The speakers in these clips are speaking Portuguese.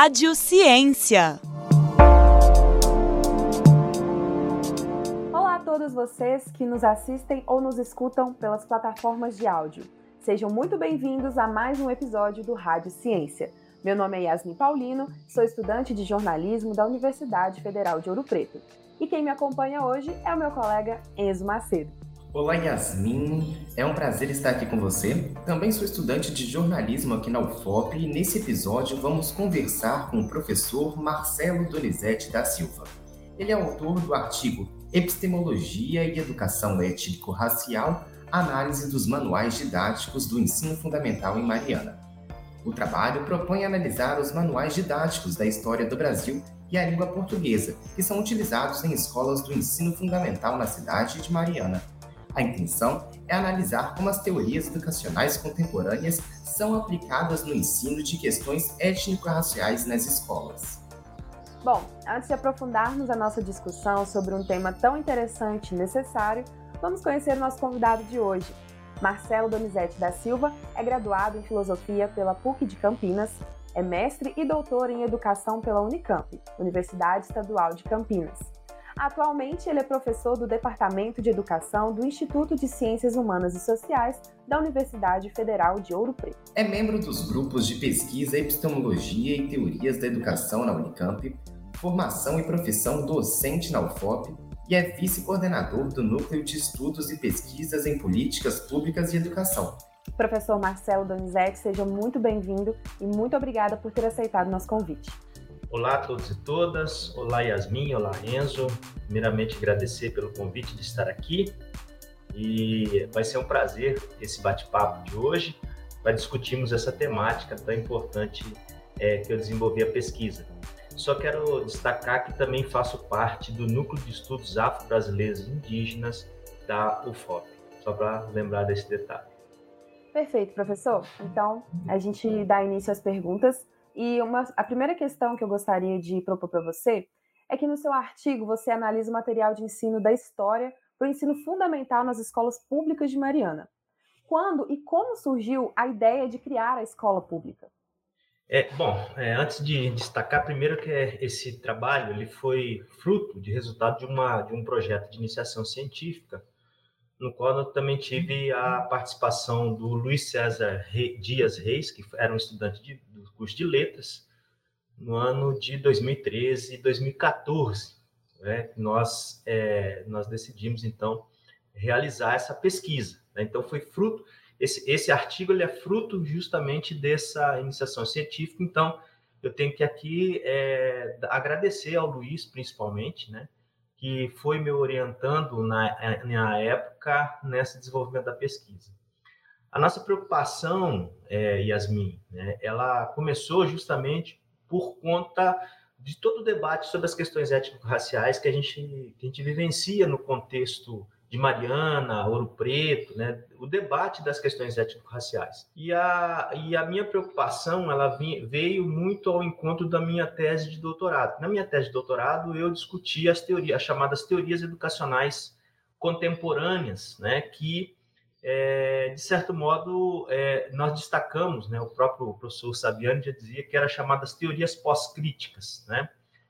Rádio Ciência. Olá a todos vocês que nos assistem ou nos escutam pelas plataformas de áudio. Sejam muito bem-vindos a mais um episódio do Rádio Ciência. Meu nome é Yasmin Paulino, sou estudante de jornalismo da Universidade Federal de Ouro Preto. E quem me acompanha hoje é o meu colega Enzo Macedo. Olá, Yasmin. É um prazer estar aqui com você. Também sou estudante de jornalismo aqui na UFOP e nesse episódio vamos conversar com o professor Marcelo Donizete da Silva. Ele é autor do artigo Epistemologia e Educação Étnico-Racial Análise dos Manuais Didáticos do Ensino Fundamental em Mariana. O trabalho propõe analisar os manuais didáticos da história do Brasil e a língua portuguesa, que são utilizados em escolas do ensino fundamental na cidade de Mariana. A intenção é analisar como as teorias educacionais contemporâneas são aplicadas no ensino de questões étnico-raciais nas escolas. Bom, antes de aprofundarmos a nossa discussão sobre um tema tão interessante e necessário, vamos conhecer o nosso convidado de hoje. Marcelo Donizete da Silva é graduado em Filosofia pela PUC de Campinas, é mestre e doutor em Educação pela Unicamp, Universidade Estadual de Campinas. Atualmente, ele é professor do Departamento de Educação do Instituto de Ciências Humanas e Sociais da Universidade Federal de Ouro Preto. É membro dos grupos de pesquisa Epistemologia e Teorias da Educação na Unicamp, Formação e Profissão Docente na UFOP e é vice-coordenador do Núcleo de Estudos e Pesquisas em Políticas Públicas e Educação. Professor Marcelo Donizete, seja muito bem-vindo e muito obrigada por ter aceitado nosso convite. Olá a todos e todas, olá Yasmin, olá Enzo. Primeiramente agradecer pelo convite de estar aqui e vai ser um prazer esse bate-papo de hoje para discutirmos essa temática tão importante é, que eu desenvolvi a pesquisa. Só quero destacar que também faço parte do Núcleo de Estudos Afro-Brasileiros Indígenas da UFOP, só para lembrar desse detalhe. Perfeito, professor. Então, a gente dá início às perguntas. E uma, a primeira questão que eu gostaria de propor para você é que no seu artigo você analisa o material de ensino da história para o ensino fundamental nas escolas públicas de Mariana. Quando e como surgiu a ideia de criar a escola pública? É, bom, é, antes de destacar primeiro que esse trabalho ele foi fruto de resultado de, uma, de um projeto de iniciação científica, no qual eu também tive a participação do Luiz César Dias Reis, que era um estudante de, curso de letras no ano de 2013 e 2014. Né? Nós, é, nós decidimos, então, realizar essa pesquisa. Né? Então, foi fruto, esse, esse artigo ele é fruto justamente dessa iniciação científica. Então, eu tenho que aqui é, agradecer ao Luiz, principalmente, né? que foi me orientando na, na época nesse desenvolvimento da pesquisa. A nossa preocupação, é, Yasmin, né, ela começou justamente por conta de todo o debate sobre as questões étnico-raciais que a gente, que a gente vivencia no contexto de Mariana, Ouro Preto, né, o debate das questões étnico-raciais. E a, e a minha preocupação ela veio muito ao encontro da minha tese de doutorado. Na minha tese de doutorado, eu discuti as teorias, as chamadas teorias educacionais contemporâneas, né, que é, de certo modo, é, nós destacamos, né, o próprio professor Sabiani já dizia que era chamadas teorias pós-críticas. Né?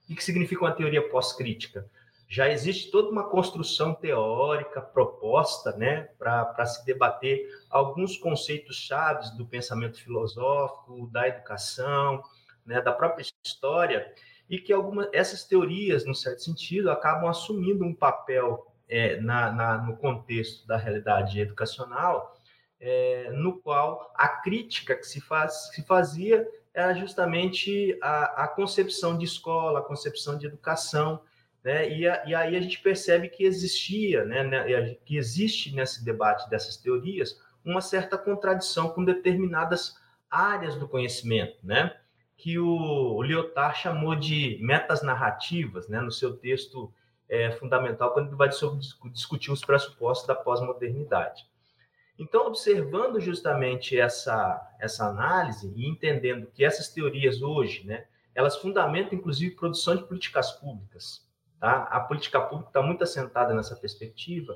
O que significa uma teoria pós-crítica? Já existe toda uma construção teórica proposta né, para se debater alguns conceitos chaves do pensamento filosófico, da educação, né, da própria história, e que algumas essas teorias, no certo sentido, acabam assumindo um papel é, na, na, no contexto da realidade educacional, é, no qual a crítica que se, faz, se fazia era justamente a, a, concepção de escola, a concepção de educação, né? E, a, e aí a gente percebe que existia, né, né, que existe nesse debate dessas teorias uma certa contradição com determinadas áreas do conhecimento, né? Que o, Lyotard chamou de metas narrativas, né? No seu texto é fundamental quando vai discutir os pressupostos da pós-modernidade. Então, observando justamente essa, essa análise e entendendo que essas teorias hoje, né, elas fundamentam, inclusive, produção de políticas públicas. Tá? A política pública está muito assentada nessa perspectiva.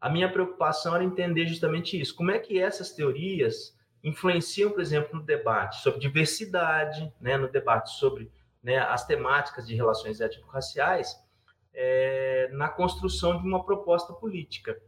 A minha preocupação era entender justamente isso. Como é que essas teorias influenciam, por exemplo, no debate sobre diversidade, né, no debate sobre né, as temáticas de relações étnico-raciais, é, na construção de uma proposta política.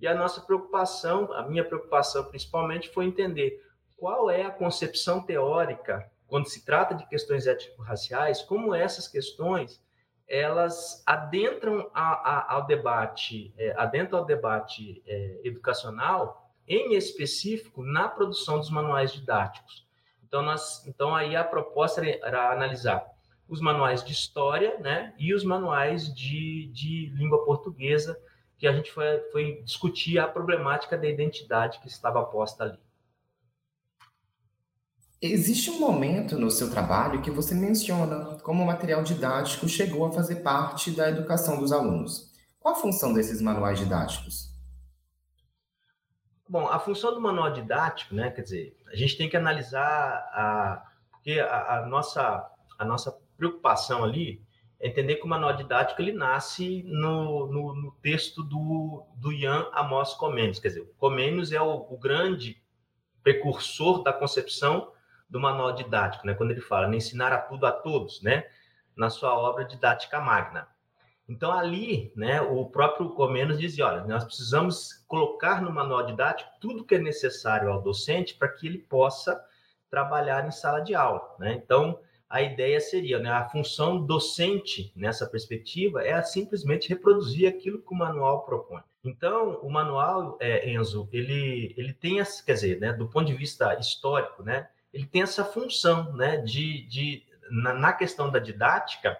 E a nossa preocupação, a minha preocupação principalmente, foi entender qual é a concepção teórica quando se trata de questões étnico-raciais, como essas questões elas adentram a, a, ao debate, é, adentram ao debate é, educacional, em específico na produção dos manuais didáticos. Então, nós, então aí a proposta era analisar os manuais de história, né, e os manuais de, de língua portuguesa, que a gente foi, foi discutir a problemática da identidade que estava posta ali. Existe um momento no seu trabalho que você menciona como o material didático chegou a fazer parte da educação dos alunos. Qual a função desses manuais didáticos? Bom, a função do manual didático, né, quer dizer, a gente tem que analisar a, porque a, a nossa a nossa preocupação ali é entender que o manual didático ele nasce no, no, no texto do, do Ian Amos Comênios, quer dizer, Comênios é o, o grande precursor da concepção do manual didático, né? Quando ele fala, né, ensinar a tudo a todos, né? Na sua obra Didática Magna. Então, ali, né, o próprio Comenos dizia, olha, nós precisamos colocar no manual didático tudo que é necessário ao docente para que ele possa trabalhar em sala de aula, né? Então, a ideia seria, né, a função docente nessa perspectiva é simplesmente reproduzir aquilo que o manual propõe. Então, o manual, é, Enzo, ele, ele tem, quer dizer, né, do ponto de vista histórico, né, ele tem essa função, né, de, de na, na questão da didática,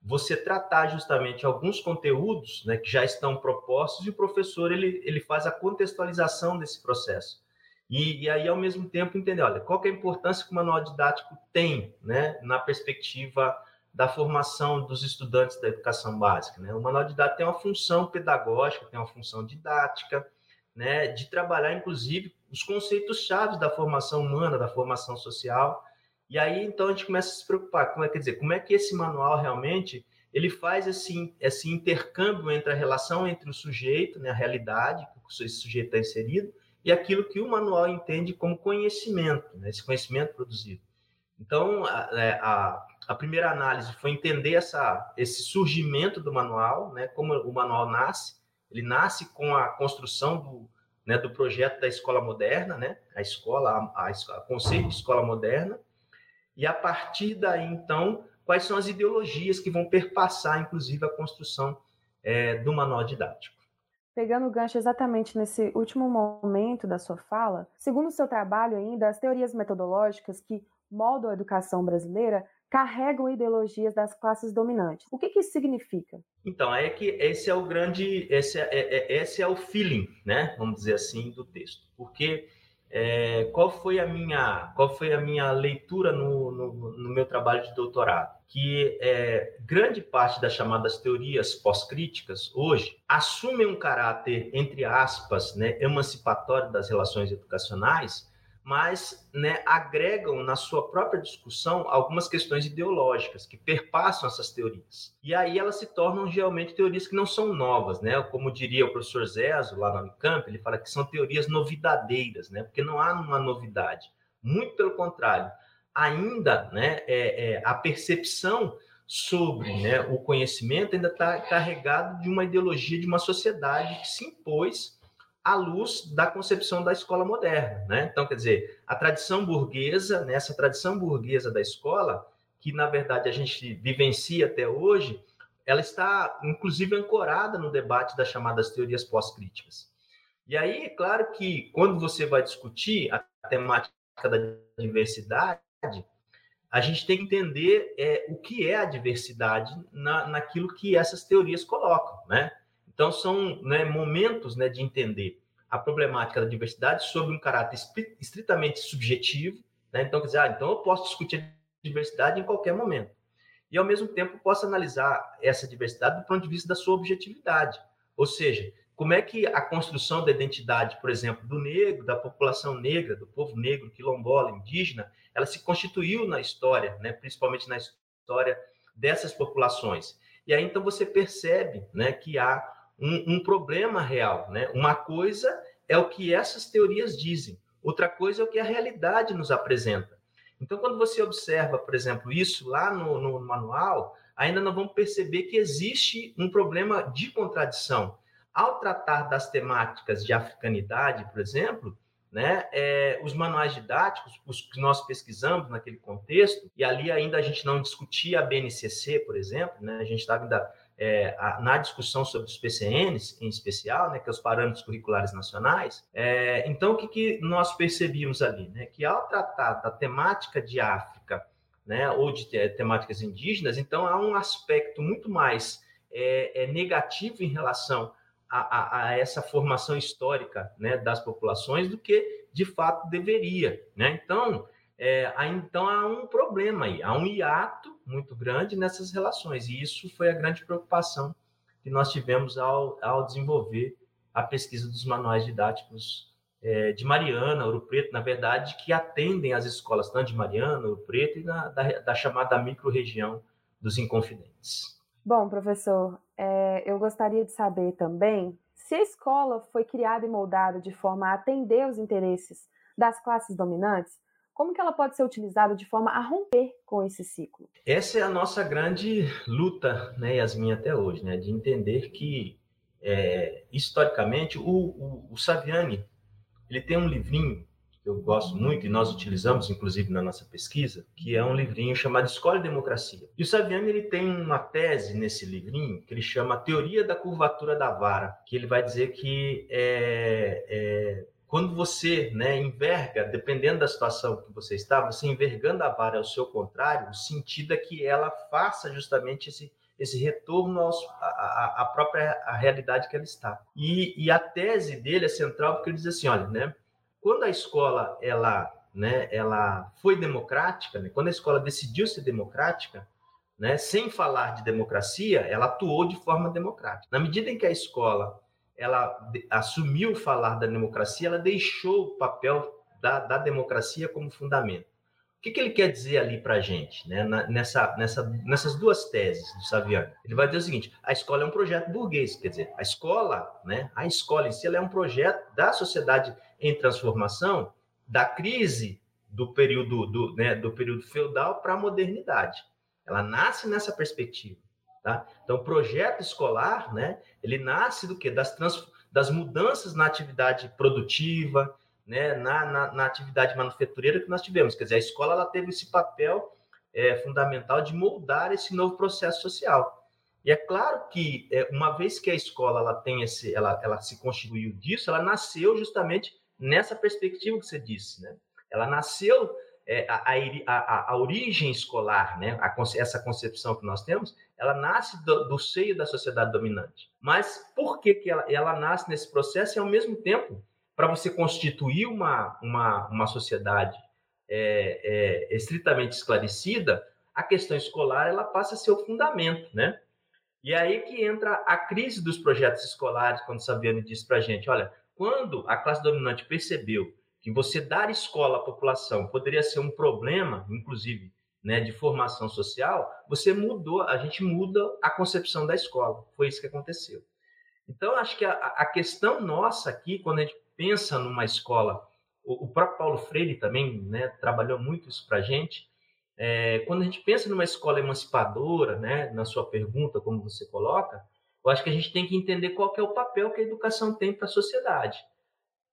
você tratar justamente alguns conteúdos, né, que já estão propostos e o professor ele, ele faz a contextualização desse processo. E, e, aí, ao mesmo tempo, entender, olha, qual é a importância que o manual didático tem, né, na perspectiva da formação dos estudantes da educação básica, né? O manual didático tem uma função pedagógica, tem uma função didática, né, de trabalhar, inclusive, os conceitos chaves da formação humana, da formação social. E aí, então, a gente começa a se preocupar, como é, quer dizer, como é que esse manual realmente ele faz esse, esse intercâmbio entre a relação entre o sujeito, né, a realidade que esse sujeito está inserido, e aquilo que o manual entende como conhecimento, né, esse conhecimento produzido. Então, a, é, a, a, primeira análise foi entender essa, esse surgimento do manual, né, como o manual nasce, ele nasce com a construção do, né, do projeto da escola moderna, né, a escola, a, a, conceito de escola moderna, e a partir daí, então, quais são as ideologias que vão perpassar, inclusive, a construção é, do manual didático. Pegando o gancho exatamente nesse último momento da sua fala, segundo o seu trabalho ainda, as teorias metodológicas que moldam a educação brasileira carregam ideologias das classes dominantes. O que, que isso significa? Então, é que esse é o grande, esse é, é, é, esse é o feeling, né? Vamos dizer assim, do texto. Porque é, qual foi a minha, qual foi a minha leitura no, no, no meu trabalho de doutorado? Que é, grande parte das chamadas teorias pós-críticas hoje assumem um caráter, entre aspas, né, emancipatório das relações educacionais, mas né, agregam na sua própria discussão algumas questões ideológicas que perpassam essas teorias. E aí elas se tornam realmente teorias que não são novas, né? Como diria o professor Zezo lá no Unicamp, ele fala que são teorias novidadeiras, né? Porque não há uma novidade. Muito pelo contrário, ainda né, é, é a percepção sobre né, o conhecimento ainda está carregado de uma ideologia de uma sociedade que se impôs à luz da concepção da escola moderna, né? Então, quer dizer, a tradição burguesa, nessa né, tradição burguesa da escola, que na verdade a gente vivencia até hoje, ela está inclusive ancorada no debate das chamadas teorias pós-críticas. E aí, claro que quando você vai discutir a temática da diversidade, a gente tem que entender é, o que é a diversidade na, naquilo que essas teorias colocam, né? Então, são né, momentos né, de entender a problemática da diversidade sob um caráter estritamente subjetivo. Né? Então, quer dizer, ah, então eu posso discutir diversidade em qualquer momento. E, ao mesmo tempo, posso analisar essa diversidade do ponto de vista da sua objetividade. Ou seja, como é que a construção da identidade, por exemplo, do negro, da população negra, do povo negro, quilombola, indígena, ela se constituiu na história, né? principalmente na história dessas populações. E aí, então, você percebe né, que há um, um problema real. Né? Uma coisa é o que essas teorias dizem, outra coisa é o que a realidade nos apresenta. Então, quando você observa, por exemplo, isso lá no, no manual, ainda não vamos perceber que existe um problema de contradição. Ao tratar das temáticas de africanidade, por exemplo, né, é, os manuais didáticos, os que nós pesquisamos naquele contexto, e ali ainda a gente não discutia a BNCC, por exemplo, né, a gente estava ainda é, a, na discussão sobre os PCNs, em especial, né, que é os parâmetros curriculares nacionais. É, então, o que, que nós percebíamos ali? Né, que ao tratar da temática de África, né, ou de temáticas indígenas, então há um aspecto muito mais é, é negativo em relação a, a, a, essa formação histórica né, das populações do que de fato deveria. Né? Então, é, então há um problema aí, há um hiato muito grande nessas relações, e isso foi a grande preocupação que nós tivemos ao, ao desenvolver a pesquisa dos manuais didáticos é, de Mariana, Ouro Preto, na verdade, que atendem as escolas tanto de Mariana, Ouro Preto e da, da, da chamada micro-região dos Inconfidentes. Bom, professor, é, eu gostaria de saber também se a escola foi criada e moldada de forma a atender os interesses das classes dominantes como que ela pode ser utilizada de forma a romper com esse ciclo? Essa é a nossa grande luta, né, Yasmin, até hoje, né, de entender que, é, historicamente, o, o, o Saviani, ele tem um livrinho eu gosto muito e nós utilizamos, inclusive, na nossa pesquisa, que é um livrinho chamado Escola e Democracia. E o Saviani ele tem uma tese nesse livrinho que ele chama Teoria da Curvatura da Vara, que ele vai dizer que é, é quando você né, enverga, dependendo da situação que você está, você envergando a vara ao seu contrário, o sentido é que ela faça justamente esse, esse retorno à, própria à realidade que ela está. E, e, a tese dele é central porque ele diz assim, olha, né, quando a escola ela, né, ela foi democrática, né, quando a escola decidiu ser democrática, né, sem falar de democracia, ela atuou de forma democrática. Na medida em que a escola ela assumiu falar da democracia, ela deixou o papel da, da democracia como fundamento. Que, que ele quer dizer ali para a gente, né? nessa, nessa, nessas duas teses do Saviano? Ele vai dizer o seguinte: a escola é um projeto burguês, quer dizer, a escola, né? a escola em si, é um projeto da sociedade em transformação, da crise do período, do, né, do período feudal para a modernidade. Ela nasce nessa perspectiva. Tá? Então, o projeto escolar, né, ele nasce do quê? Das, trans, das mudanças na atividade produtiva, né, na, na, na, atividade manufatureira que nós tivemos. Quer dizer, a escola ela teve esse papel é, fundamental de moldar esse novo processo social. E é claro que, é, uma vez que a escola ela tem esse, ela, ela se constituiu disso, ela nasceu justamente nessa perspectiva que você disse. Né? Ela nasceu é, a, a, a, origem escolar, né, a, essa concepção que nós temos, ela nasce do, do, seio da sociedade dominante. Mas por que, que ela, ela nasce nesse processo e, ao mesmo tempo, para você constituir uma, uma, uma sociedade é, é, estritamente esclarecida, a questão escolar ela passa a ser o fundamento, né? E aí que entra a crise dos projetos escolares, quando Saviano disse para a gente, olha, quando a classe dominante percebeu que você dar escola à população poderia ser um problema, inclusive, né, de formação social, você mudou, a gente muda a concepção da escola. Foi isso que aconteceu. Então, acho que a, a questão nossa aqui, quando a gente pensa numa escola, o, o próprio Paulo Freire também né, trabalhou muito isso para a gente. É, quando a gente pensa numa escola emancipadora, né, na sua pergunta, como você coloca, eu acho que a gente tem que entender qual que é o papel que a educação tem para a sociedade.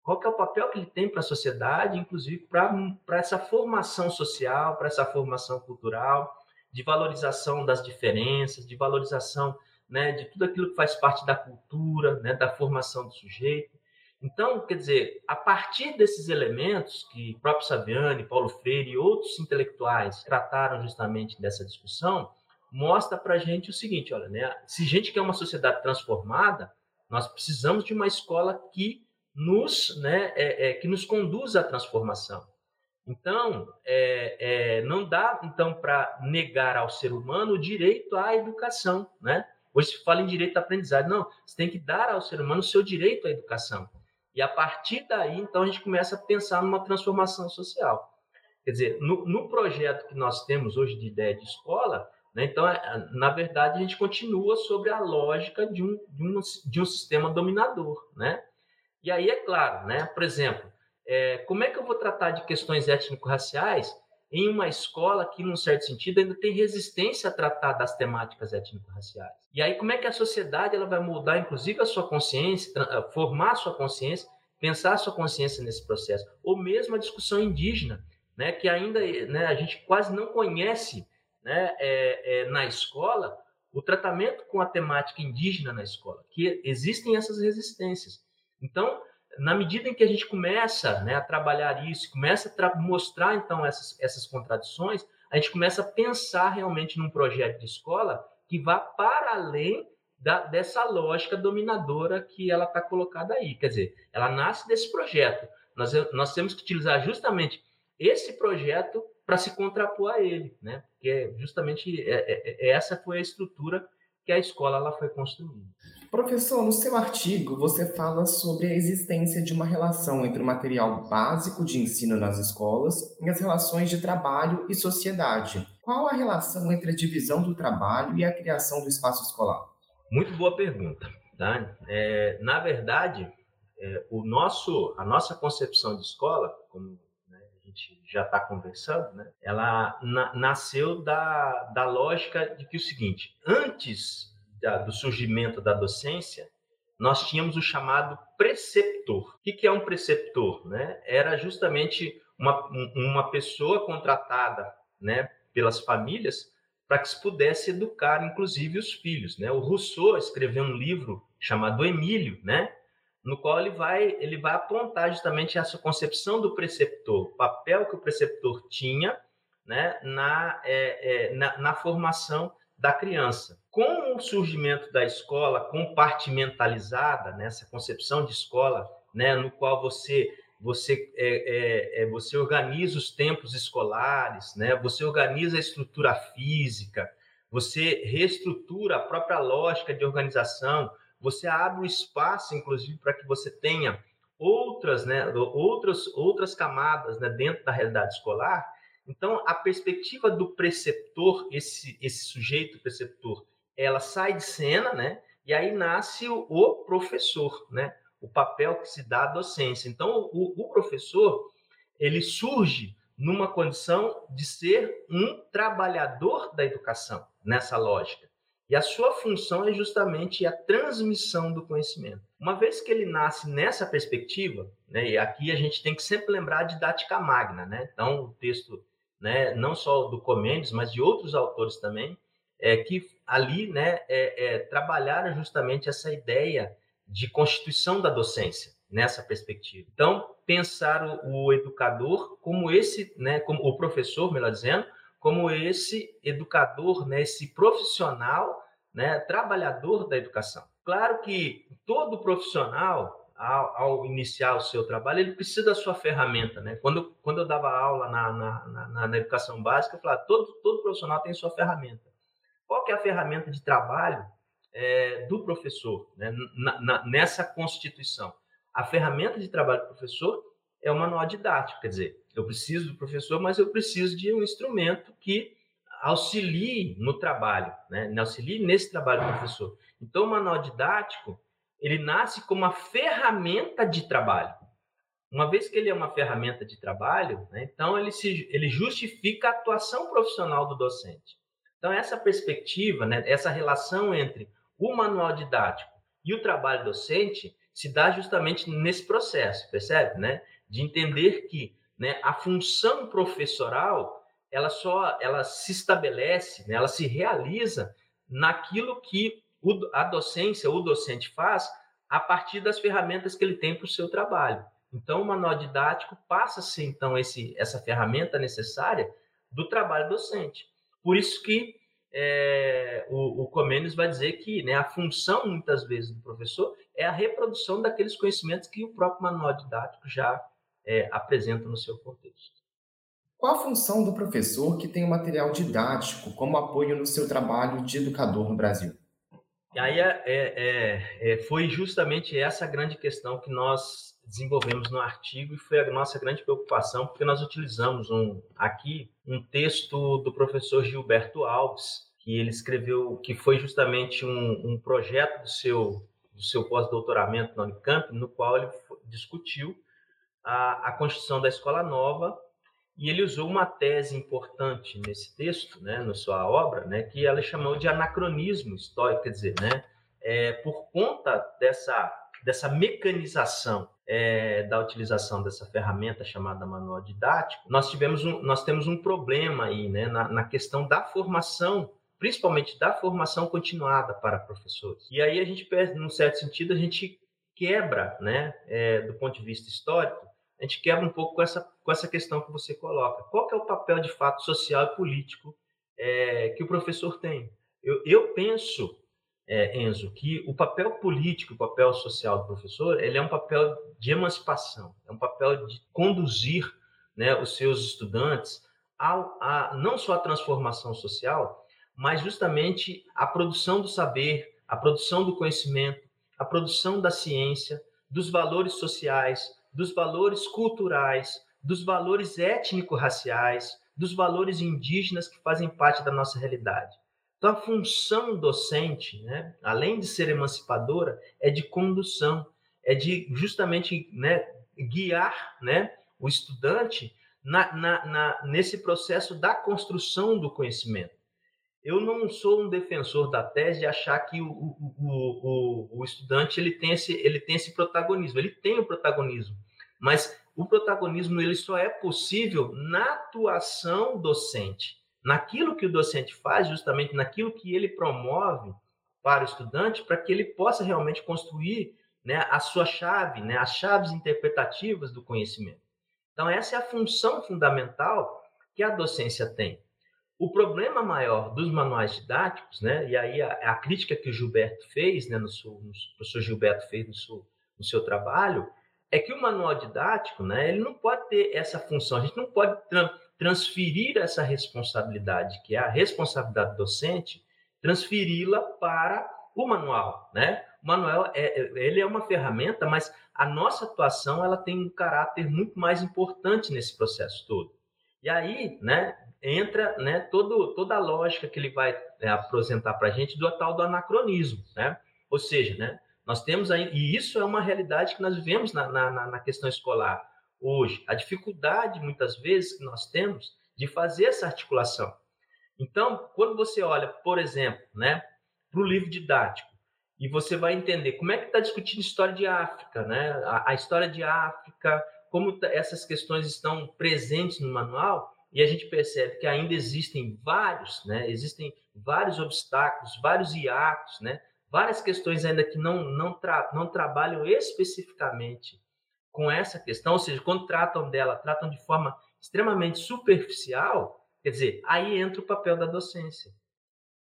Qual que é o papel que ele tem para a sociedade, inclusive para essa formação social, para essa formação cultural, de valorização das diferenças, de valorização né, de tudo aquilo que faz parte da cultura, né, da formação do sujeito. Então, quer dizer, a partir desses elementos que o próprio Saviani, Paulo Freire e outros intelectuais trataram justamente dessa discussão, mostra para a gente o seguinte, olha, né, se a gente quer uma sociedade transformada, nós precisamos de uma escola que nos, né, é, é, que nos conduz à transformação. Então, é, é não dá então para negar ao ser humano o direito à educação, né? Hoje se fala em direito à aprendizagem, não, você tem que dar ao ser humano o seu direito à educação. E a partir daí, então, a gente começa a pensar numa transformação social. Quer dizer, no, no projeto que nós temos hoje de ideia de escola, né, então, é, na verdade, a gente continua sobre a lógica de um, de um, de um sistema dominador, né? E aí é claro, né? Por exemplo, É, como é que eu vou tratar de questões étnico-raciais em uma escola que, num certo sentido, ainda tem resistência a tratar das temáticas étnico-raciais? E aí, como é que a sociedade ela vai mudar, inclusive, a sua consciência, formar a sua consciência, pensar a sua consciência nesse processo? Ou mesmo a discussão indígena, né, que ainda né, a gente quase não conhece né, é, é, na escola o tratamento com a temática indígena na escola, que existem essas resistências. Então, na medida em que a gente começa né, a trabalhar isso, começa a mostrar então essas, essas contradições, a gente começa a pensar realmente num projeto de escola que vá para além da, dessa lógica dominadora que ela está colocada aí. Quer dizer, ela nasce desse projeto. Nós, nós temos que utilizar justamente esse projeto para se contrapor a ele, né? Porque justamente é, é, é, essa foi a estrutura que a escola ela foi construindo. Professor, no seu artigo você fala sobre a existência de uma relação entre o material básico de ensino nas escolas e as relações de trabalho e sociedade. Qual a relação entre a divisão do trabalho e a criação do espaço escolar? Muito boa pergunta. Tá? É, na verdade, é, o nosso, a nossa concepção de escola, como gente já está conversando, né? ela na, nasceu da, da lógica de que o seguinte: antes da, do surgimento da docência, nós tínhamos o chamado preceptor. O que, que é um preceptor? Né? Era justamente uma, uma pessoa contratada né, pelas famílias para que se pudesse educar, inclusive, os filhos. Né? O Rousseau escreveu um livro chamado Emílio, né? No qual ele vai, ele vai apontar justamente essa concepção do preceptor, o papel que o preceptor tinha né, na, é, é, na, na, formação da criança. Com o surgimento da escola compartimentalizada, né, concepção de escola, né, no qual você você, é, é, é, você organiza os tempos escolares, né, você organiza a estrutura física, você reestrutura a própria lógica de organização, você abre o espaço, inclusive, para que você tenha outras, né, outras, outras camadas né, dentro da realidade escolar. Então, a perspectiva do preceptor, esse, esse sujeito preceptor, ela sai de cena, né? E aí nasce o, o professor, né? O papel que se dá à docência. Então, o, o professor, ele surge numa condição de ser um trabalhador da educação, nessa lógica. E a sua função é justamente a transmissão do conhecimento. Uma vez que ele nasce nessa perspectiva, né, e aqui a gente tem que sempre lembrar a didática magna, né? Então, o texto, né, não só do Comênides, mas de outros autores também, é que ali, né, é, é, trabalharam justamente essa ideia de constituição da docência nessa perspectiva. Então, pensar o, o educador como esse, né, como o professor, melhor dizendo, como esse educador, né, esse profissional, né, trabalhador da educação. Claro que todo profissional, ao, ao, iniciar o seu trabalho, ele precisa da sua ferramenta. Né? Quando, quando eu dava aula na, na, na, na educação básica, eu falava, todo, todo profissional tem sua ferramenta. Qual que é a ferramenta de trabalho é, do professor né? nessa constituição? A ferramenta de trabalho do professor é o manual didático, quer dizer, eu preciso do professor, mas eu preciso de um instrumento que auxilie no trabalho, né? auxilie nesse trabalho do professor. Então, o manual didático, ele nasce como uma ferramenta de trabalho. Uma vez que ele é uma ferramenta de trabalho, né? então ele, se, ele justifica a atuação profissional do docente. Então, essa perspectiva, né? essa relação entre o manual didático e o trabalho docente se dá justamente nesse processo, percebe? Né? De entender que né, a função professoral ela só ela se estabelece, né, ela se realiza naquilo que o, a docência, o docente faz a partir das ferramentas que ele tem para o seu trabalho. Então, o manual didático passa a ser, então, esse, essa ferramenta necessária do trabalho docente. Por isso que é, o, o Comênios vai dizer que né, a função, muitas vezes, do professor é a reprodução daqueles conhecimentos que o próprio manual didático já é, apresenta no seu contexto. Qual a função do professor que tem o material didático como apoio no seu trabalho de educador no Brasil? E aí é, é, é, foi justamente essa grande questão que nós desenvolvemos no artigo e foi a nossa grande preocupação, porque nós utilizamos um, aqui um texto do professor Gilberto Alves, que ele escreveu, que foi justamente um, um projeto do seu, do seu pós-doutoramento na Unicamp, no qual ele discutiu a, a construção da escola nova e ele usou uma tese importante nesse texto, né, na sua obra, né, que ela chamou de anacronismo histórico, quer dizer, né, é, por conta dessa, dessa mecanização é, da utilização dessa ferramenta chamada manual didático, nós, tivemos um, nós temos um problema aí né, na, na questão da formação principalmente da formação continuada para professores. E aí a gente, num certo sentido, a gente quebra, né, é, do ponto de vista histórico, a gente quebra um pouco com essa, com essa questão que você coloca. Qual que é o papel de fato social e político é, que o professor tem? Eu, eu penso, é, Enzo, que o papel político, o papel social do professor, ele é um papel de emancipação, é um papel de conduzir né, os seus estudantes ao, a não só a transformação social, mas justamente a produção do saber, a produção do conhecimento, a produção da ciência, dos valores sociais, dos valores culturais, dos valores étnico-raciais, dos valores indígenas que fazem parte da nossa realidade. Então, a função docente, né, além de ser emancipadora, é de condução, é de justamente né, guiar né, o estudante na, na, na, nesse processo da construção do conhecimento. Eu não sou um defensor da tese de achar que o, o, o, o, estudante ele tem, esse, ele tem esse protagonismo. Ele tem o protagonismo, mas o protagonismo ele só é possível na atuação docente, naquilo que o docente faz, justamente naquilo que ele promove para o estudante, para que ele possa realmente construir né, a sua chave, né, as chaves interpretativas do conhecimento. Então, essa é a função fundamental que a docência tem. O problema maior dos manuais didáticos, né, e aí a, a crítica que o Gilberto fez, né, no, seu, no o professor Gilberto fez no seu, no seu trabalho, é que o manual didático, né, ele não pode ter essa função, a gente não pode tra transferir essa responsabilidade, que é a responsabilidade docente, transferi-la para o manual, né? O manual é, é, ele é uma ferramenta, mas a nossa atuação ela tem um caráter muito mais importante nesse processo todo. E aí, né, entra né, todo, toda a lógica que ele vai né, apresentar para a gente do tal do anacronismo. Né? Ou seja, né, nós temos aí, e isso é uma realidade que nós vivemos na, na, na questão escolar hoje, a dificuldade, muitas vezes, que nós temos de fazer essa articulação. Então, quando você olha, por exemplo, né, para o livro didático, e você vai entender como é que está discutindo história de África, né? A, a, história de África, como essas questões estão presentes no manual, e a gente percebe que ainda existem vários, né? Existem vários obstáculos, vários hiatos, né? Várias questões ainda que não não, tra não trabalham especificamente com essa questão, ou seja, quando tratam dela, tratam de forma extremamente superficial, quer dizer, aí entra o papel da docência.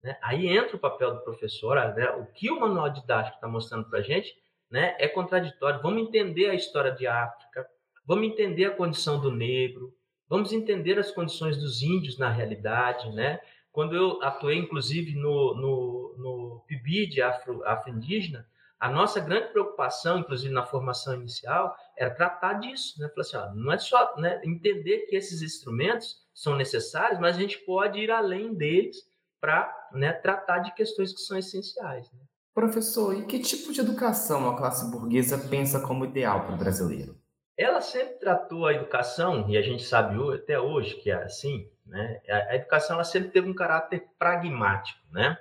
Né? Aí entra o papel do professor, né? o que o manual didático está mostrando para a gente né? é contraditório. Vamos entender a história de África, vamos entender a condição do negro, Vamos entender as condições dos índios na realidade, né? Quando eu atuei, inclusive, no, no, no PIBID afro, afro-indígena, a nossa grande preocupação, inclusive na formação inicial, era tratar disso, né? Falar assim, ó, não é só né, entender que esses instrumentos são necessários, mas a gente pode ir além deles para né, tratar de questões que são essenciais. Né? Professor, e que tipo de educação a classe burguesa pensa como ideal para o brasileiro? Ela sempre tratou a educação, e a gente sabe até hoje que é assim, né? A educação ela sempre teve um caráter pragmático, né?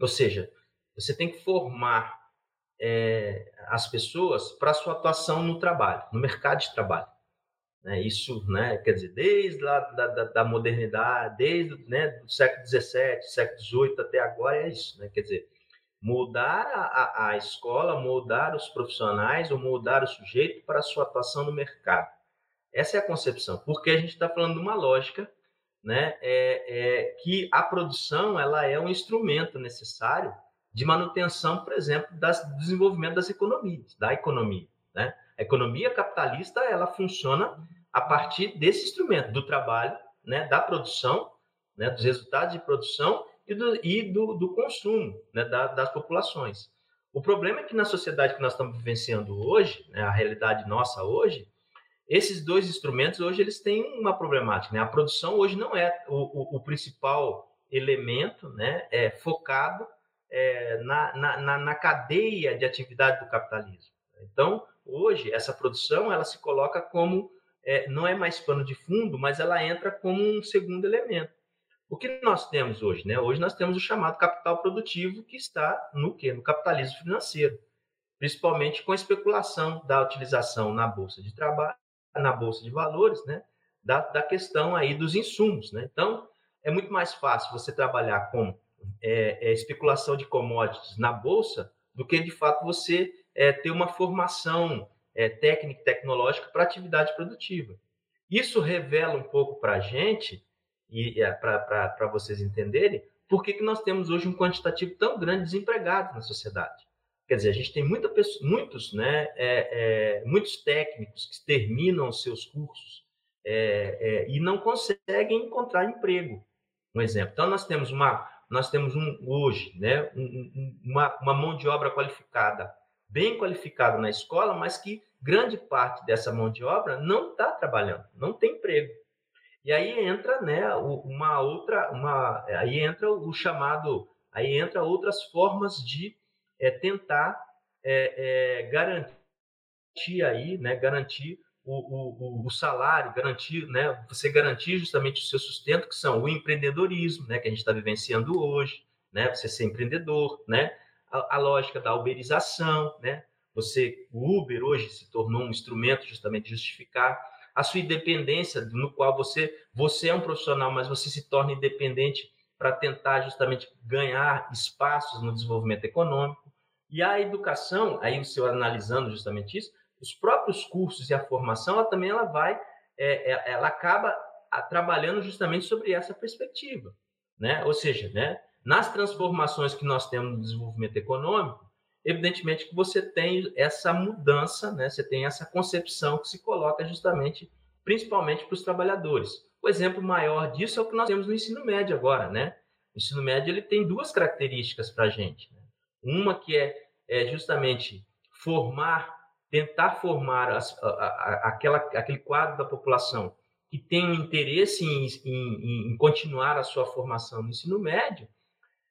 Ou seja, você tem que formar é, as pessoas para sua atuação no trabalho, no mercado de trabalho. Né? Isso, né? Quer dizer, desde lá da, da, da modernidade, desde né, do século XVII, século XVIII até agora é isso, né? Quer dizer, mudar a, a, escola, mudar os profissionais ou mudar o sujeito para a sua atuação no mercado. Essa é a concepção, porque a gente está falando de uma lógica né, é, é, que a produção ela é um instrumento necessário de manutenção, por exemplo, das, do desenvolvimento das economias, da economia. Né? A economia capitalista ela funciona a partir desse instrumento, do trabalho, né, da produção, né, dos resultados de produção e do, e do, do consumo né, da, das populações. O problema é que na sociedade que nós estamos vivenciando hoje, né, a realidade nossa hoje, esses dois instrumentos hoje eles têm uma problemática. Né? A produção hoje não é o, o, o principal elemento né, é, focado é, na, na, na, cadeia de atividade do capitalismo. Então, hoje, essa produção ela se coloca como, é, não é mais pano de fundo, mas ela entra como um segundo elemento. O que nós temos hoje? Né? Hoje nós temos o chamado capital produtivo, que está no quê? No capitalismo financeiro, principalmente com a especulação da utilização na bolsa de trabalho, na bolsa de valores, né? da, da questão aí dos insumos. Né? Então, é muito mais fácil você trabalhar com é, é, especulação de commodities na bolsa do que, de fato, você é, ter uma formação é, técnica e tecnológica para atividade produtiva. Isso revela um pouco para a gente, e é, para vocês entenderem, por que, que nós temos hoje um quantitativo tão grande de desempregados na sociedade. Quer dizer, a gente tem muita, muitos, né, é, é, muitos técnicos que terminam os seus cursos é, é, e não conseguem encontrar emprego. Um exemplo. Então, nós temos uma, nós temos um, hoje né, um, uma, uma mão de obra qualificada, bem qualificada na escola, mas que grande parte dessa mão de obra não está trabalhando, não tem emprego. E aí entra né, uma outra, uma, aí entra o chamado, aí entra outras formas de é, tentar é, é, garantir aí, né, garantir o, o, o, salário, garantir, né, você garantir justamente o seu sustento, que são o empreendedorismo, né, que a gente está vivenciando hoje, né, você ser empreendedor, né, a, a, lógica da uberização, né, você, o Uber hoje se tornou um instrumento justamente de justificar a sua independência, no qual você, você é um profissional, mas você se torna independente para tentar justamente ganhar espaços no desenvolvimento econômico. E a educação, aí você analisando justamente isso, os próprios cursos e a formação, ela também ela vai, é, é, ela acaba trabalhando justamente sobre essa perspectiva, né? Ou seja, né, nas transformações que nós temos no desenvolvimento econômico, evidentemente que você tem essa mudança, né? Você tem essa concepção que se coloca justamente, principalmente para os trabalhadores. O exemplo maior disso é o que nós temos no ensino médio agora, né? O ensino médio ele tem duas características para a gente. Né? Uma que é, é justamente formar tentar formar as, a, a, aquela, aquele quadro da população que tem um interesse em, em, em continuar a sua formação no ensino médio,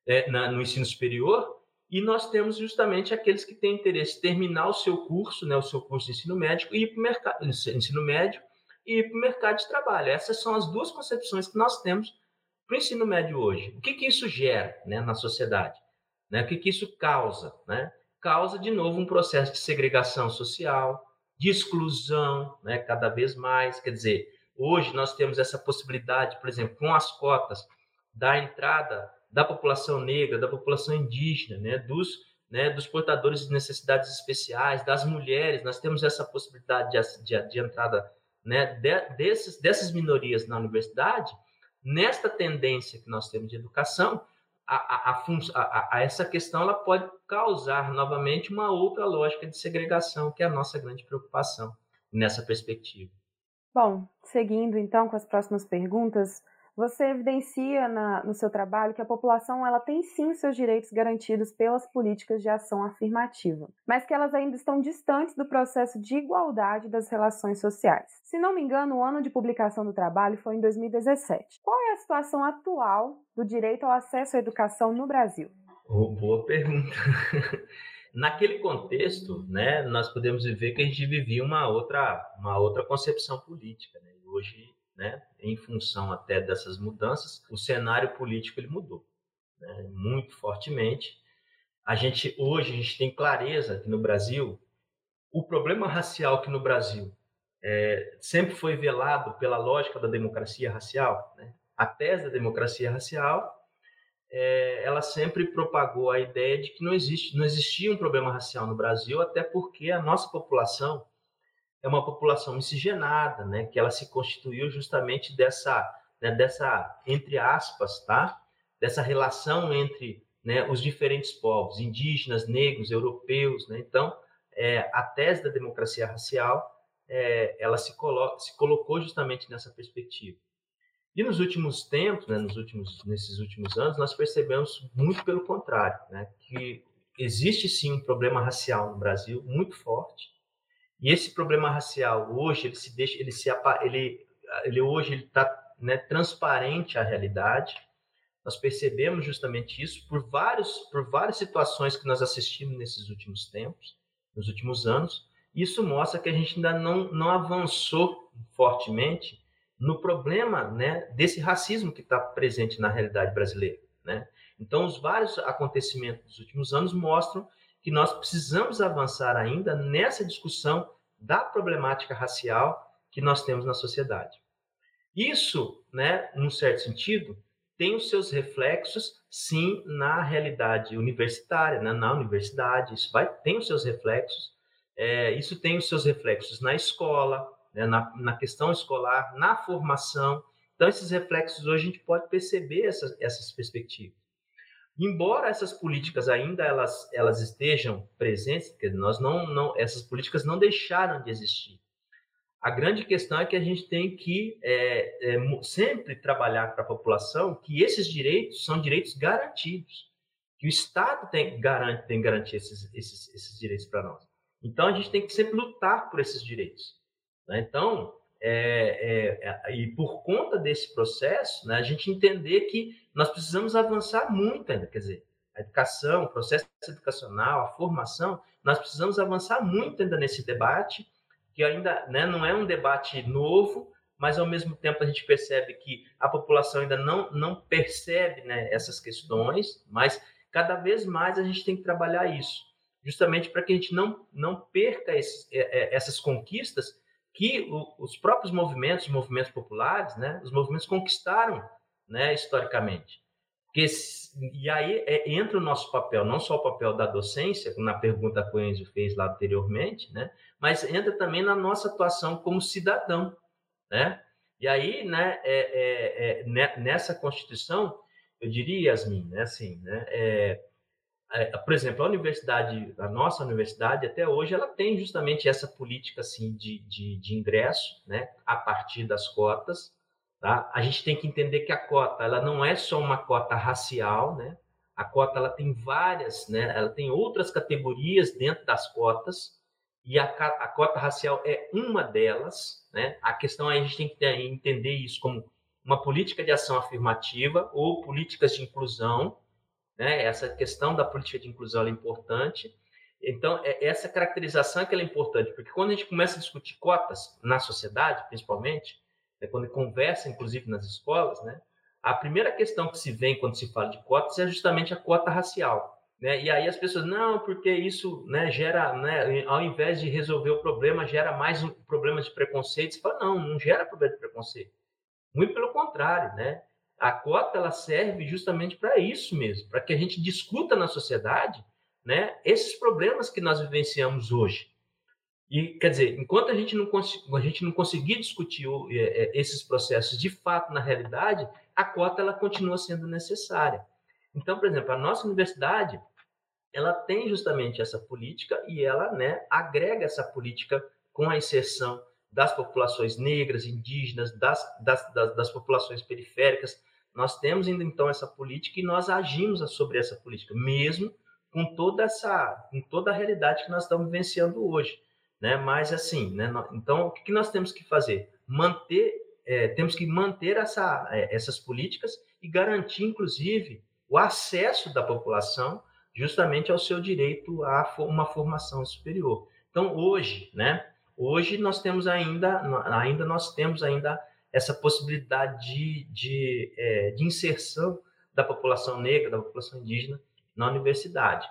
é, na, no ensino superior, e nós temos justamente aqueles que têm interesse em terminar o seu curso, né, o seu curso de ensino médico, e ir para o mercado, ensino médio e ir para o mercado de trabalho. Essas são as duas concepções que nós temos para o ensino médio hoje. O que, que isso gera né, na sociedade? Né? O que, que isso causa? Né? causa de novo um processo de segregação social, de exclusão, né, cada vez mais. Quer dizer, hoje nós temos essa possibilidade, por exemplo, com as cotas da entrada da população negra, da população indígena, né, dos, né, dos portadores de necessidades especiais, das mulheres, nós temos essa possibilidade de, de, de entrada né, de, desses, dessas minorias na universidade, nesta tendência que nós temos de educação, a, a, a, a, essa questão ela pode causar novamente uma outra lógica de segregação, que é a nossa grande preocupação nessa perspectiva. Bom, seguindo então com as próximas perguntas, você evidencia na, no seu trabalho que a população ela tem sim seus direitos garantidos pelas políticas de ação afirmativa, mas que elas ainda estão distantes do processo de igualdade das relações sociais. Se não me engano, o ano de publicação do trabalho foi em 2017. Qual é a situação atual do direito ao acesso à educação no Brasil? Oh, boa pergunta. Naquele contexto, né, nós podemos ver que a gente vivia uma outra, uma outra concepção política. Né? Hoje né, em função até dessas mudanças, o cenário político ele mudou né, muito fortemente. A gente hoje a gente tem clareza que no Brasil o problema racial que no Brasil é, sempre foi velado pela lógica da democracia racial, né? a tese da democracia racial é, ela sempre propagou a ideia de que não existe não existia um problema racial no Brasil até porque a nossa população é uma população miscigenada, né, que ela se constituiu justamente dessa, né, dessa entre aspas, tá, dessa relação entre né, os diferentes povos, indígenas, negros, europeus, né? Então, é, a tese da democracia racial, é, ela se, coloca, se colocou justamente nessa perspectiva. E nos últimos tempos, né, nos últimos, nesses últimos anos, nós percebemos muito pelo contrário, né, que existe sim um problema racial no Brasil muito forte, e esse problema racial hoje ele se deixa, ele se ele, ele hoje ele está né, transparente à realidade. Nós percebemos justamente isso por vários por várias situações que nós assistimos nesses últimos tempos, nos últimos anos. Isso mostra que a gente ainda não, não avançou fortemente no problema né, desse racismo que está presente na realidade brasileira. Né? Então, os vários acontecimentos dos últimos anos mostram que nós precisamos avançar ainda nessa discussão da problemática racial que nós temos na sociedade. Isso, né, num certo sentido, tem os seus reflexos, sim, na realidade universitária, né, na universidade, isso vai, tem os seus reflexos, é, isso tem os seus reflexos na escola, né, na, na, questão escolar, na formação. Então, esses reflexos hoje a gente pode perceber essas, essas perspectivas. Embora essas políticas ainda elas, elas estejam presentes, nós não, não, essas políticas não deixaram de existir. A grande questão é que a gente tem que é, é, sempre trabalhar para a população que esses direitos são direitos garantidos, que o Estado tem, garante, tem garantir esses, esses, esses direitos para nós. Então, a gente tem que sempre lutar por esses direitos. Né? Então, é, é, é, e por conta desse processo, né, a gente entender que nós precisamos avançar muito ainda, quer dizer, a educação, o processo educacional, a formação, nós precisamos avançar muito ainda nesse debate, que ainda né, não é um debate novo, mas ao mesmo tempo a gente percebe que a população ainda não, não percebe né, essas questões, mas cada vez mais a gente tem que trabalhar isso justamente para que a gente não, não perca esses, é, é, essas conquistas que o, os próprios movimentos, os movimentos populares, né, os movimentos conquistaram né, historicamente. Porque, e aí é, entra o nosso papel, não só o papel da docência, na pergunta que o Enzo fez lá anteriormente, né, mas entra também na nossa atuação como cidadão. Né? E aí, né, é, é, é nessa Constituição, eu diria, Yasmin, né, assim, né, é, por exemplo, a universidade, a nossa universidade, até hoje, ela tem justamente essa política assim de, de, de ingresso, né, a partir das cotas. Tá? A gente tem que entender que a cota, ela não é só uma cota racial, né? A cota, ela tem várias, né? Ela tem outras categorias dentro das cotas e a, a cota racial é uma delas, né? A questão é a gente tem que entender isso como uma política de ação afirmativa ou políticas de inclusão, né? Essa questão da política de inclusão é importante. Então, é, essa caracterização é que é importante, porque quando a gente começa a discutir cotas na sociedade, principalmente, né, quando conversa, inclusive nas escolas, né, a primeira questão que se vem quando se fala de cotas é justamente a cota racial. Né? E aí as pessoas, não, porque isso né, gera, né, ao invés de resolver o problema, gera mais um problema de preconceito. Você fala, não, não gera problema de preconceito. Muito pelo contrário, né? A cota ela serve justamente para isso mesmo, para que a gente discuta na sociedade né, esses problemas que nós vivenciamos hoje. E, quer dizer, enquanto a gente não, a gente não conseguir discutir é, é, esses processos de fato na realidade, a cota ela continua sendo necessária. Então, por exemplo, a nossa universidade ela tem justamente essa política e ela né, agrega essa política com a inserção das populações negras, indígenas, das, das, das, das populações periféricas, nós temos ainda então essa política e nós agimos sobre essa política, mesmo com toda essa, com toda a realidade que nós estamos vivenciando hoje, né? Mas assim, né? Então o que nós temos que fazer? Manter, é, temos que manter essa, é, essas políticas e garantir, inclusive, o acesso da população justamente ao seu direito a uma formação superior. Então hoje, né? Hoje nós temos ainda, ainda nós temos ainda essa possibilidade de, de, é, de inserção da população negra, da população indígena na universidade.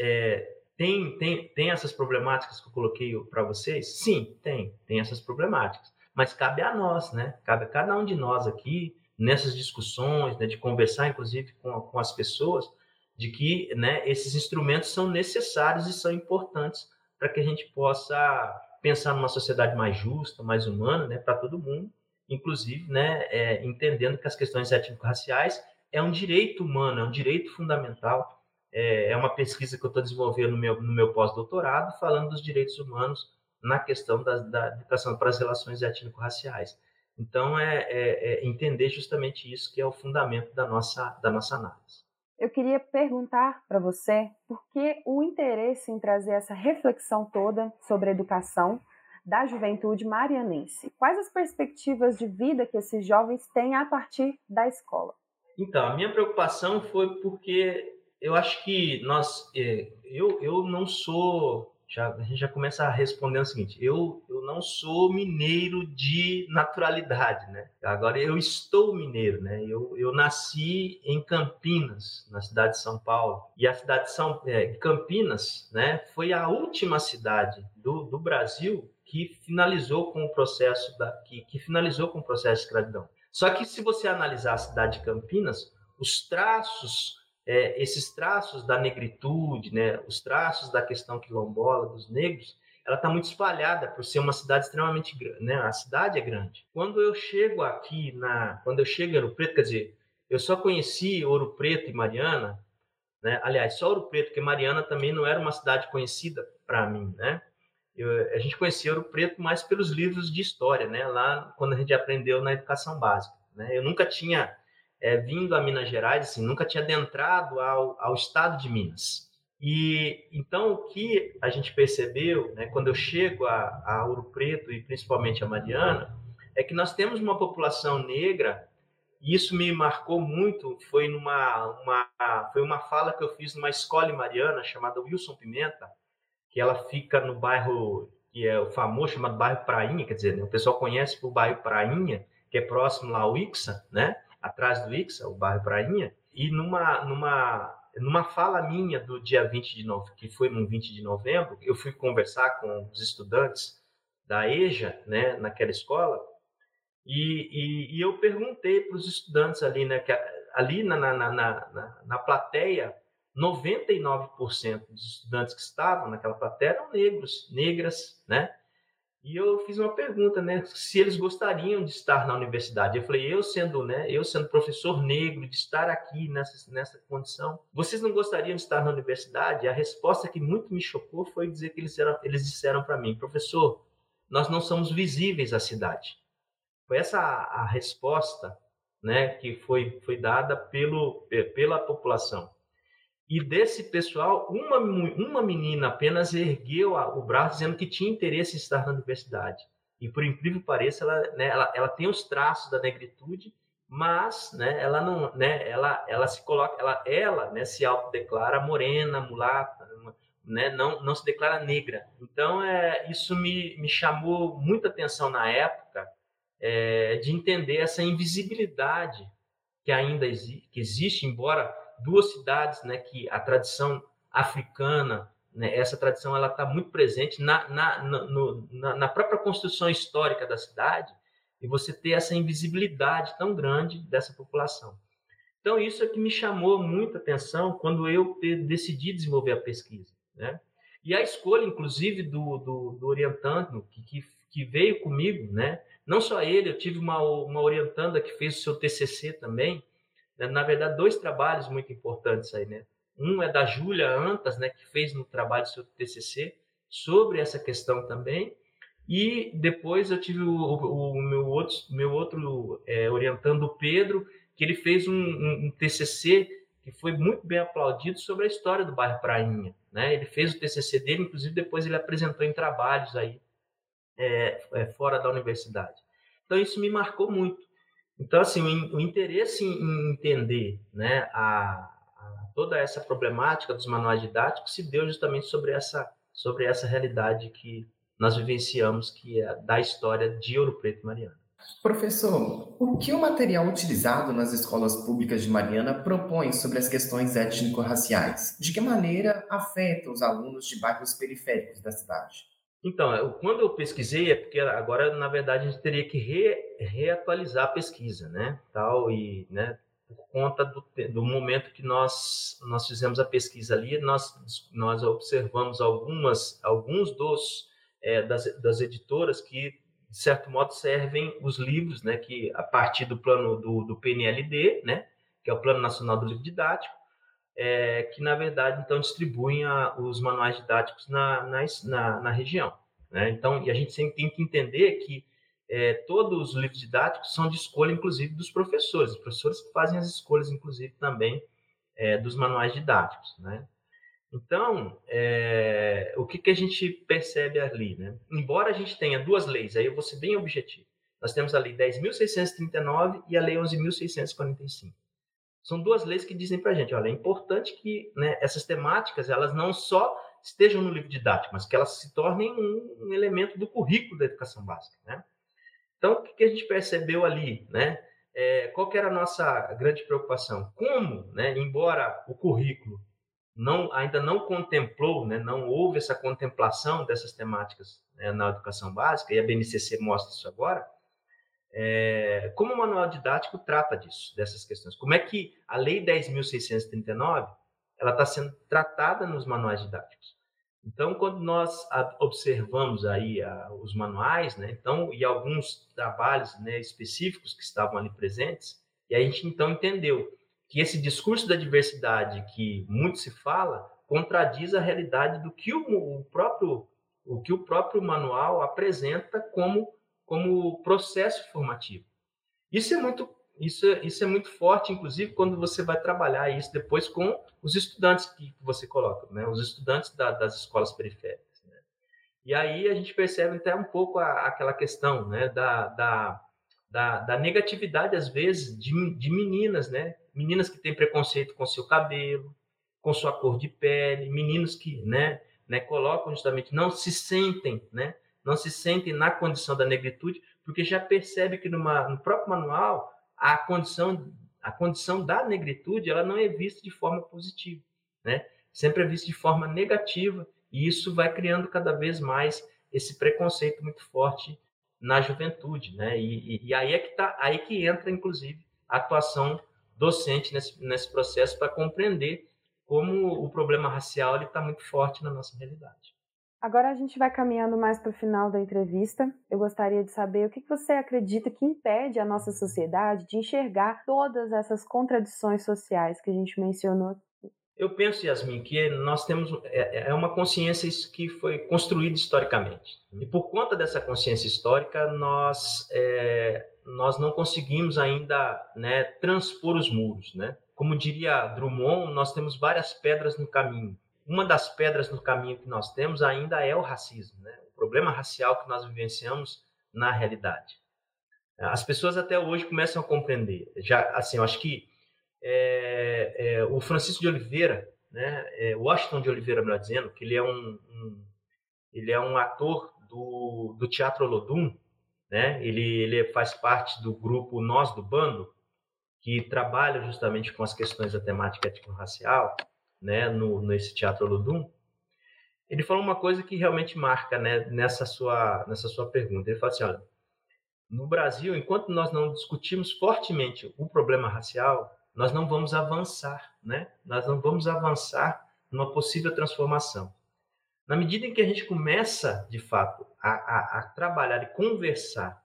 É, tem, tem, tem essas problemáticas que eu coloquei para vocês? Sim, tem, tem essas problemáticas. Mas cabe a nós, né? Cabe a cada um de nós aqui, nessas discussões, né, de conversar, inclusive, com, com as pessoas, de que né, esses instrumentos são necessários e são importantes para que a gente possa pensar numa sociedade mais justa, mais humana, né, para todo mundo, inclusive, né, é, entendendo que as questões étnico-raciais é um direito humano, é um direito fundamental. É, é uma pesquisa que eu estou desenvolvendo no meu, no meu pós-doutorado, falando dos direitos humanos na questão da, da educação para as relações étnico-raciais. Então, é, é, é, entender justamente isso que é o fundamento da nossa, da nossa análise. Eu queria perguntar para você por que o interesse em trazer essa reflexão toda sobre educação da juventude marianense. Quais as perspectivas de vida que esses jovens têm a partir da escola? Então, a minha preocupação foi porque eu acho que nós, é, eu, eu não sou já, a gente já começa a responder o seguinte: eu, eu não sou mineiro de naturalidade, né? Agora eu estou mineiro, né? Eu, eu nasci em Campinas, na cidade de São Paulo, e a cidade de São é, Campinas, né, foi a última cidade do, do Brasil que finalizou com o processo da que, que finalizou com o processo de escravidão. Só que se você analisar a cidade de Campinas, os traços é, esses traços da negritude, né, os traços da questão quilombola dos negros, ela está muito espalhada por ser uma cidade extremamente grande, né? A cidade é grande. Quando eu chego aqui na, quando eu chego em Ouro Preto, quer dizer, eu só conheci Ouro Preto e Mariana, né? Aliás, só Ouro Preto, porque Mariana também não era uma cidade conhecida para mim, né? Eu, a gente conhecia Ouro Preto mais pelos livros de história, né? Lá quando a gente aprendeu na educação básica, né? Eu nunca tinha é, vindo a Minas Gerais, assim, nunca tinha adentrado ao, ao estado de Minas. E então o que a gente percebeu, né, quando eu chego a, a Ouro Preto e principalmente a Mariana, é que nós temos uma população negra e isso me marcou muito. Foi numa uma, foi uma fala que eu fiz numa escola em Mariana chamada Wilson Pimenta, que ela fica no bairro que é o famoso chamado bairro Prainha, quer dizer, né, o pessoal conhece o bairro Prainha, que é próximo lá ao Ixa, né? atrás do Ixa, o bairro Prainha, e numa, numa, numa fala minha do dia 20 de novembro, que foi no 20 de novembro, eu fui conversar com os estudantes da EJA, né, naquela escola, e, e, e eu perguntei para os estudantes ali, né, que ali na, na, na, na, na plateia, 99% dos estudantes que estavam naquela plateia eram negros, negras, né? E eu fiz uma pergunta, né, se eles gostariam de estar na universidade. Eu falei, eu sendo, né, eu sendo professor negro, de estar aqui nessa, nessa condição, vocês não gostariam de estar na universidade? A resposta que muito me chocou foi dizer que eles, eram, eles disseram para mim, professor, nós não somos visíveis à cidade. Foi essa a, a resposta, né, que foi, foi dada pelo, pela população. E desse pessoal, uma, uma menina apenas ergueu a, o braço dizendo que tinha interesse em estar na universidade. E por incrível que pareça, ela, né, ela, ela tem os traços da negritude, mas né, ela não, né, ela, ela se coloca, ela, ela né, se autodeclara morena, mulata, né, não, não se declara negra. Então, é, isso me, me chamou muita atenção na época é, de entender essa invisibilidade que ainda exi que existe, embora duas cidades, né, que a tradição africana, né, essa tradição ela está muito presente na, na, no, na, na própria construção histórica da cidade e você ter essa invisibilidade tão grande dessa população. Então isso é que me chamou muita atenção quando eu decidi desenvolver a pesquisa, né? E a escolha, inclusive, do, do, do orientando que, que, que, veio comigo, né? Não só ele, eu tive uma, uma orientanda que fez o seu TCC também? Na verdade, dois trabalhos muito importantes aí, né? Um é da Júlia Antas, né, que fez no trabalho seu TCC sobre essa questão também. E depois eu tive o, o, o meu outro, meu outro é, orientando, o Pedro, que ele fez um, um, um, TCC que foi muito bem aplaudido sobre a história do bairro Prainha. Né? Ele fez o TCC dele, inclusive depois ele apresentou em trabalhos aí é, é, fora da universidade. Então isso me marcou muito. Então, assim, o, interesse em entender né, a, a, toda essa problemática dos manuais didáticos se deu justamente sobre essa, sobre essa realidade que nós vivenciamos, que é da história de Ouro Preto e Mariana. Professor, o que o material utilizado nas escolas públicas de Mariana propõe sobre as questões étnico-raciais? De que maneira afeta os alunos de bairros periféricos da cidade? Então, eu, quando eu pesquisei, é porque agora, na verdade, a gente teria que re, reatualizar a pesquisa, né? Tal, e, né, por conta do, do momento que nós, nós fizemos a pesquisa ali, nós, nós observamos algumas, alguns dos, é, das, das editoras que, de certo modo, servem os livros, né? Que a partir do plano do, do PNLD, né? Que é o Plano Nacional do Livro Didático, é, que, na verdade, então, distribuem a, os manuais didáticos na, na, na, na região. Né? Então, e a gente sempre tem que entender que é, todos os livros didáticos são de escolha, inclusive, dos professores. Os professores que fazem as escolhas, inclusive, também é, dos manuais didáticos. Né? Então, é, o que, que a gente percebe ali? Né? Embora a gente tenha duas leis, aí eu vou ser bem objetivo. Nós temos a Lei 10.639 e a Lei 11.645. São duas leis que dizem para a gente, olha, é importante que né, essas temáticas elas não só estejam no livro didático, mas que elas se tornem um, um elemento do currículo da educação básica. Né? Então, o que, que a gente percebeu ali? Né? É, qual que era a nossa grande preocupação? Como, né, embora o currículo não, ainda não contemplou, né, não houve essa contemplação dessas temáticas né, na educação básica, e a BNCC mostra isso agora, é, como o manual didático trata disso, dessas questões? Como é que a Lei 10.639 ela está sendo tratada nos manuais didáticos? Então, quando nós observamos aí a, os manuais, né, então, e alguns trabalhos né, específicos que estavam ali presentes, e a gente então entendeu que esse discurso da diversidade que muito se fala contradiz a realidade do que o, o próprio o que o próprio manual apresenta como como processo formativo. Isso é muito isso, isso é muito forte, inclusive, quando você vai trabalhar isso depois com os estudantes que você coloca, né? os estudantes da, das escolas periféricas. Né? E aí a gente percebe até um pouco a, aquela questão né? da, da, da, da negatividade, às vezes, de, de meninas, né? meninas que têm preconceito com seu cabelo, com sua cor de pele, meninos que né, né, colocam justamente, não se sentem, né, não se sentem na condição da negritude, porque já percebe que numa, no próprio manual a condição, a condição da negritude ela não é vista de forma positiva, né? sempre é vista de forma negativa, e isso vai criando cada vez mais esse preconceito muito forte na juventude, né? E, e, e aí é que tá, aí que entra inclusive a atuação docente nesse, nesse processo para compreender como o problema racial está muito forte na nossa realidade. Agora a gente vai caminhando mais para o final da entrevista. Eu gostaria de saber o que você acredita que impede a nossa sociedade de enxergar todas essas contradições sociais que a gente mencionou eu penso, Yasmin, que nós temos é, é, uma consciência que foi construída historicamente. E por conta dessa consciência histórica, nós, é, nós não conseguimos ainda né, transpor os muros. Né? Como diria Drummond, nós temos várias pedras no caminho. Uma das pedras no caminho que nós temos ainda é o racismo, né? o problema racial que nós vivenciamos na realidade. As pessoas até hoje começam a compreender. Já, assim, eu acho que é, é, o Francisco de Oliveira, né, é, Washington de Oliveira, melhor dizendo, que ele é um, um ele é um ator do, do Teatro Olodum, né? Ele, ele faz parte do grupo Nós do Bando, que trabalha justamente com as questões da temática étnico-racial, né, no, nesse Teatro Olodum. Ele falou uma coisa que realmente marca, né, nessa sua nessa sua pergunta. Ele fala assim, olha, no Brasil, enquanto nós não discutimos fortemente o problema racial, nós não vamos avançar, né? Nós não vamos avançar numa possível transformação. Na medida em que a gente começa, de fato, a, a, a trabalhar e conversar,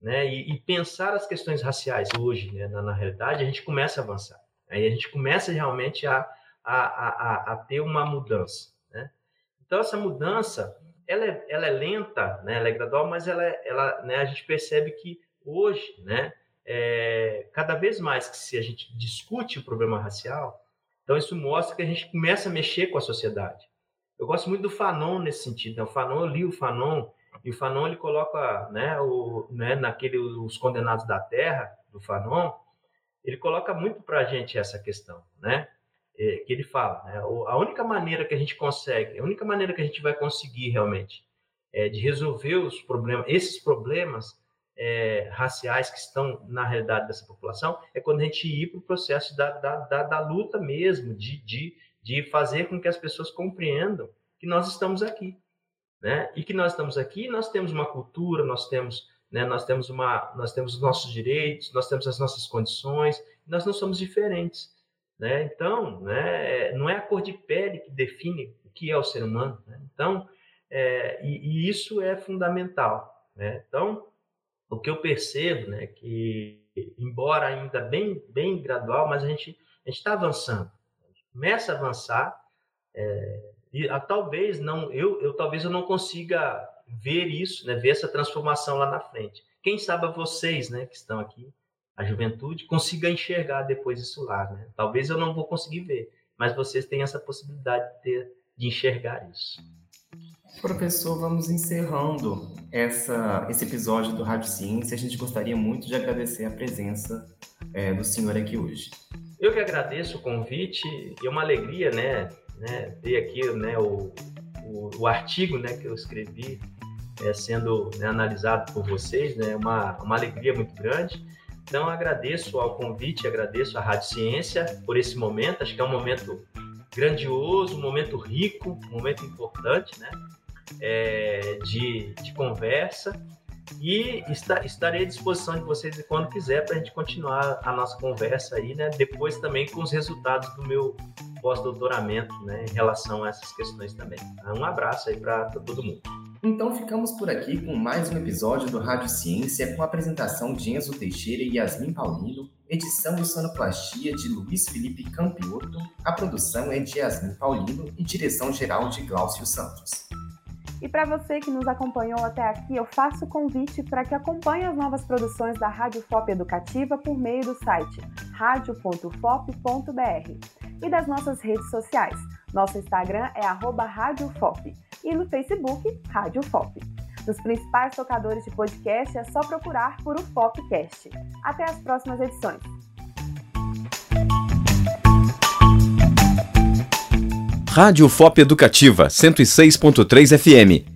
né, e, e, pensar as questões raciais hoje, né, na, na, realidade, a gente começa a avançar. Aí a gente começa realmente a, a, a, ter uma mudança. Né? Então, essa mudança, ela é, ela é lenta, né, ela é gradual, mas ela, ela, né, a gente percebe que hoje, né, é, cada vez mais que se a gente discute o problema racial, então isso mostra que a gente começa a mexer com a sociedade. Eu gosto muito do Fanon nesse sentido. Né? O Fanon, eu li o Fanon, e o Fanon ele coloca, né, o, né, naquele Os Condenados da Terra, do Fanon, ele coloca muito para a gente essa questão, né? É, que ele fala, né? A única maneira que a gente consegue, a única maneira que a gente vai conseguir realmente é, de resolver os problemas, esses problemas, é, raciais que estão na realidade dessa população, é quando a gente ir para o processo da, da, da, da, luta mesmo, de, de, de fazer com que as pessoas compreendam que nós estamos aqui. Né? E que nós estamos aqui, nós temos uma cultura, nós temos, né, nós temos uma, nós temos os nossos direitos, nós temos as nossas condições, nós não somos diferentes, né? Então, né, não é a cor de pele que define o que é o ser humano, né? Então, é, e, e, isso é fundamental, né? Então, o que eu percebo, né, que embora ainda bem, bem gradual, mas a gente a está avançando. começa a avançar é, e a, talvez não eu, eu talvez eu não consiga ver isso, né, ver essa transformação lá na frente. Quem sabe vocês, né, que estão aqui, a juventude, consiga enxergar depois isso lá, né? Talvez eu não vou conseguir ver, mas vocês têm essa possibilidade de, ter, de enxergar isso. Professor, vamos encerrando essa, esse episódio do Rádio Ciência. A gente gostaria muito de agradecer a presença é, do senhor aqui hoje. Eu que agradeço o convite e é uma alegria, né, né, ver aqui né, o, o, o artigo né, que eu escrevi é, sendo né, analisado por vocês, né, uma, uma alegria muito grande. Então, agradeço ao convite, agradeço à Rádio Ciência por esse momento, acho que é um momento grandioso, um momento rico, um momento importante, né, é, de, de conversa e está, estarei à disposição de vocês quando quiser para a gente continuar a nossa conversa aí, né? Depois também com os resultados do meu pós-doutoramento, né? Em relação a essas questões também. Um abraço aí para todo mundo. Então ficamos por aqui com mais um episódio do Rádio Ciência com a apresentação de Enzo Teixeira e Yasmin Paulino, edição e sonoplastia de Luiz Felipe Campiotto, a produção é de Yasmin Paulino e direção geral de Glaucio Santos. E para você que nos acompanhou até aqui, eu faço o convite para que acompanhe as novas produções da Rádio FOP Educativa por meio do site radio.fop.br e das nossas redes sociais. Nosso Instagram é @radiofop e no Facebook Rádio FOP. Nos principais tocadores de podcast é só procurar por o Fopcast. Até as próximas edições. Rádio FOP Educativa 106.3 FM